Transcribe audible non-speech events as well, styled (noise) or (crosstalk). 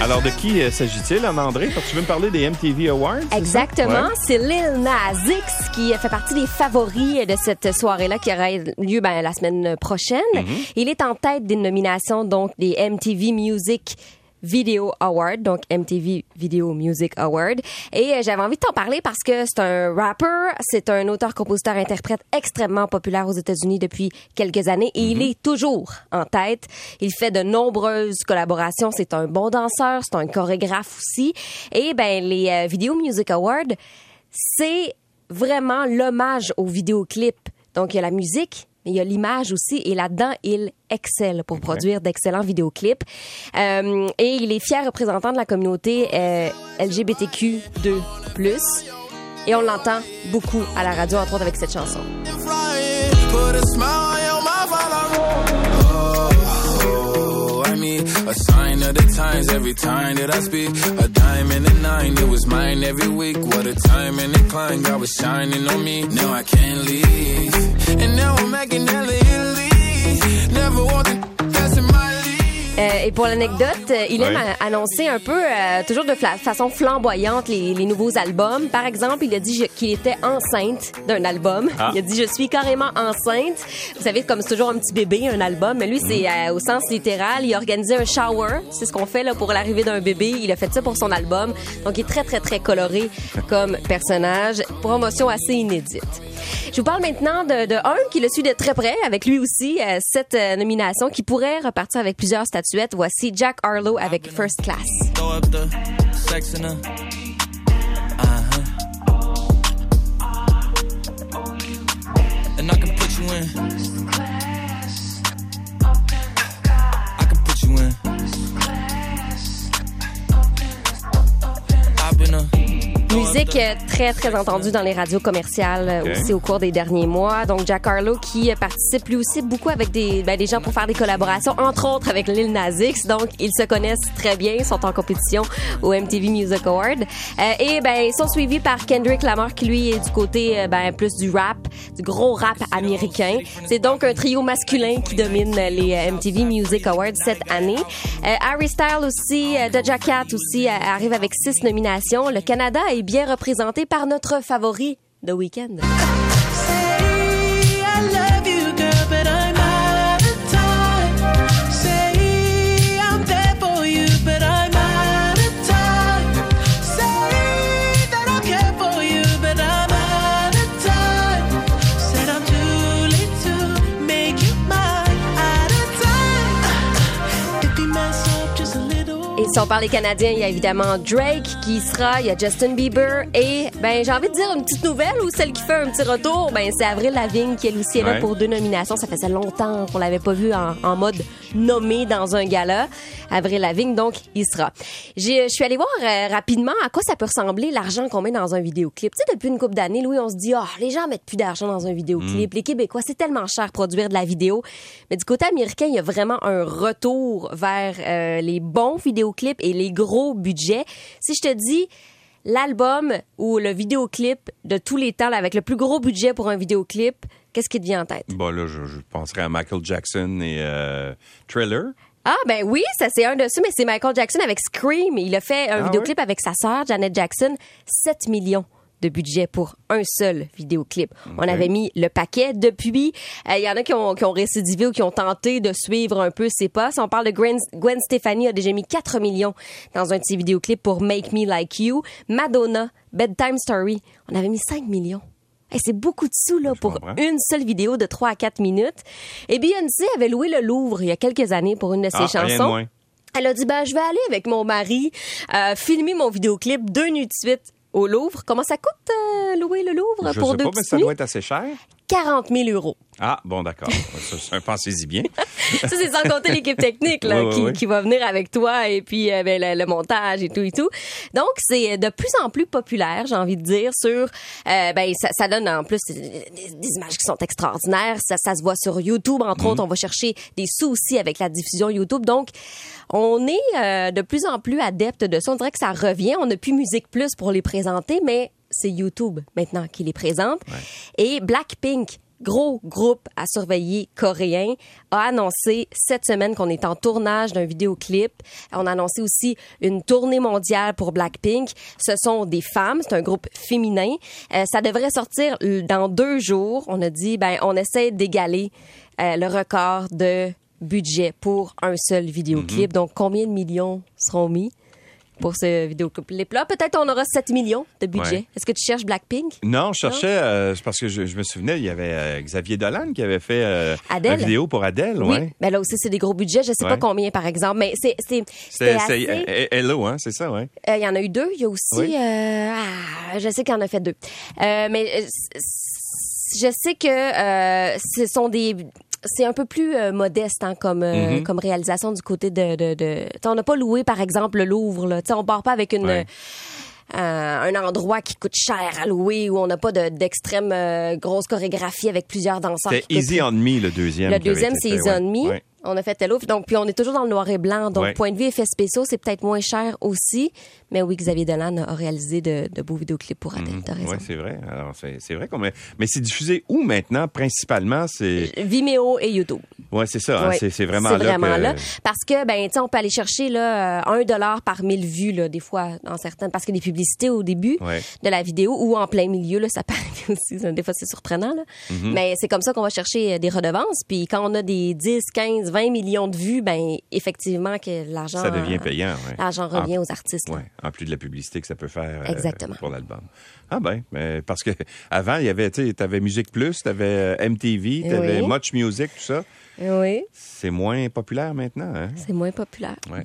Alors, de qui euh, s'agit-il, Anne-André? Tu veux me parler des MTV Awards? Exactement, Ouais. c'est Lil Nas X qui fait partie des favoris de cette soirée-là qui aura lieu ben, la semaine prochaine. Mm-hmm. Il est en tête des nominations donc des MTV Music Video Award, donc MTV Video Music Award. Et euh, j'avais envie de t'en parler parce que c'est un rapper, c'est un auteur, compositeur, interprète extrêmement populaire aux États-Unis depuis quelques années et il est toujours en tête. Il fait de nombreuses collaborations. C'est un bon danseur, c'est un chorégraphe aussi. Et ben les euh, Video Music Awards, c'est vraiment l'hommage au vidéoclip. Donc, il y a la musique, mais il y a l'image aussi. Et là-dedans, il excelle pour produire d'excellents vidéoclips. Euh, et il est fier représentant de la communauté euh, LGBTQ2+. Et on l'entend beaucoup à la radio, entre autres avec cette chanson. A sign of the times every time that I speak. A dime and a nine, it was mine every week. What a time and a climb, God was shining on me. Now I can't leave. And now I'm making hella. Never want Euh, et pour l'anecdote, euh, il aime Ouais. annoncer un peu, euh, toujours de façon flamboyante, les, les nouveaux albums. Par exemple, il a dit qu'il était enceinte d'un album. Ah. Il a dit je suis carrément enceinte. Vous savez, comme c'est toujours un petit bébé, un album, mais lui c'est euh, au sens littéral. Il a organisé un shower. C'est ce qu'on fait là pour l'arrivée d'un bébé. Il a fait ça pour son album. Donc il est très très très coloré (laughs) comme personnage. Promotion assez inédite. Je vous parle maintenant de, de un qui le suit de très près, avec lui aussi, cette nomination qui pourrait repartir avec plusieurs statuettes. Voici Jack Harlow avec First Class. Throw up the sex in her. Uh-huh. And I can put you in. Musique euh, très, très entendue dans les radios commerciales euh, Ok. aussi au cours des derniers mois. Donc, Jack Harlow qui euh, participe lui aussi beaucoup avec des, ben, des gens pour faire des collaborations, entre autres avec Lil Nas X. Donc, ils se connaissent très bien, ils sont en compétition au MTV Music Award. Euh, et ben, ils sont suivis par Kendrick Lamar qui lui est du côté ben, plus du rap, du gros rap américain. C'est donc un trio masculin qui domine les MTV Music Awards cette année. Euh, Harry Styles aussi, Doja Cat aussi arrive avec six nominations. Le Canada est bien représenté par notre favori, The Weeknd. Si on parle des Canadiens, il y a évidemment Drake qui y sera, il y a Justin Bieber et ben j'ai envie de dire une petite nouvelle ou celle qui fait un petit retour, ben c'est Avril Lavigne qui elle aussi est là Ouais. pour deux nominations. Ça faisait longtemps qu'on l'avait pas vu en, en mode nommé dans un gala. Avril Lavigne donc il sera. J'ai- Je suis allée voir euh, rapidement à quoi ça peut ressembler l'argent qu'on met dans un vidéoclip. Tu sais depuis une couple d'années, Louis, on se dit ah les gens mettent plus d'argent dans un vidéoclip. Les Québécois c'est tellement cher produire de la vidéo. Mais du côté américain, il y a vraiment un retour vers euh, les bons vidéoclips et les gros budgets. Si je te dis l'album ou le vidéoclip de tous les temps là, avec le plus gros budget pour un vidéoclip, qu'est-ce qui te vient en tête? Bon, là, je, je penserais à Michael Jackson et euh, Thriller. Ah ben oui, ça c'est un dessus, mais c'est Michael Jackson avec Scream. Il a fait un Ah vidéoclip avec sa sœur Janet Jackson, 7 millions de budget pour un seul vidéoclip. On avait mis le paquet. Depuis, euh, il y en a qui ont, qui ont récidivé ou qui ont tenté de suivre un peu ses pas. On parle de Gwen, Gwen Stefani, a déjà mis 4 millions dans un petit vidéoclip pour Make Me Like You. Madonna, Bedtime Story, on avait mis 5 millions. Hey, c'est beaucoup de sous là, pour comprends. une seule vidéo de 3 à 4 minutes. Et Beyoncé avait loué le Louvre il y a quelques années pour une de ses Ah, rien de chansons. moins. Elle a dit, ben, je vais aller avec mon mari euh, filmer mon vidéoclip deux nuits de suite au Louvre. Comment ça coûte euh, louer le Louvre Je pour sais deux pas, mais ça nuits? doit être assez cher. 40 000 euros. Ah, bon, d'accord. Pensez-y bien. (laughs) Ça, c'est sans compter l'équipe technique là, qui, qui va venir avec toi et puis euh, ben, le, le montage et tout et tout. Donc, c'est de plus en plus populaire, j'ai envie de dire, sur... euh, ben, ça, ça donne en plus des, des images qui sont extraordinaires. Ça, ça se voit sur YouTube, entre Mm. autres. On va chercher des sous aussi avec la diffusion YouTube. Donc, on est euh, de plus en plus adepte de ça. On dirait que ça revient. On n'a plus Musique Plus pour les présenter, mais c'est YouTube maintenant qui les présente. Et Blackpink gros groupe à surveiller coréen, a annoncé cette semaine qu'on est en tournage d'un vidéoclip. On a annoncé aussi une tournée mondiale pour Blackpink. Ce sont des femmes, c'est un groupe féminin. Euh, ça devrait sortir dans deux jours. On a dit, ben, on essaie d'égaler euh, le record de budget pour un seul vidéoclip. Donc, combien de millions seront mis? Pour ce vidéoclip-là? Peut-être on aura 7 millions de budget. Ouais. Est-ce que tu cherches Blackpink? Non, je cherchais, euh, parce que je, je me souvenais, il y avait euh, Xavier Dolan qui avait fait euh, une vidéo pour Adèle, Oui, ouais. ben là aussi c'est des gros budgets. Je sais pas combien par exemple, mais c'est c'est assez. euh, Hello, hein, c'est ça, ouais. Euh, Il y en a eu deux. Il y a aussi, Oui. euh, ah, je sais qu'il y en a fait deux. Euh, mais je sais que ce sont des c'est un peu plus euh, modeste hein, comme euh, Mhm. comme réalisation du côté de, de, on n'a pas loué par exemple le Louvre là Tu on part pas avec une Ouais. euh, un endroit qui coûte cher à louer où on n'a pas de- d'extrême grosse chorégraphie avec plusieurs danseurs coûtent Easy on Me, le deuxième. le deuxième, c'est Easy on. Me. Ouais. On a fait Hello. Donc, puis on est toujours dans le noir et blanc. Donc, Ouais. point de vue effets spéciaux, c'est peut-être moins cher aussi. Mais oui, Xavier Dolan a réalisé de, de beaux vidéoclips pour Adèle. T'as raison. Oui, c'est vrai. Alors, c'est, c'est vrai qu'on met... Mais c'est diffusé où maintenant, principalement? C'est... Vimeo et YouTube. Ouais, c'est ça. hein, Ouais. c'est, c'est vraiment C'est là vraiment que... là. Parce que, ben, tu sais, on peut aller chercher, là, euh, un dollar par mille vues, là, des fois, dans certains, parce que des publicités au début Ouais. de la vidéo ou en plein milieu, là, ça (laughs) arriver aussi. Des fois, c'est surprenant, là. Mm-hmm. Mais c'est comme ça qu'on va chercher euh, des redevances. Puis quand on a des 10, 15, 20 millions de vues, ben, effectivement, que l'argent. Ça devient payant, ouais. L'argent En- revient aux artistes. Ouais, en plus de la publicité que ça peut faire euh, pour l'album. Ah ben, mais parce que (laughs) avant il y avait tu sais, avais Musique Plus, tu avais MTV, tu avais Oui. Much Music, tout ça. Oui, C'est moins populaire maintenant hein? c'est moins populaire. Ouais.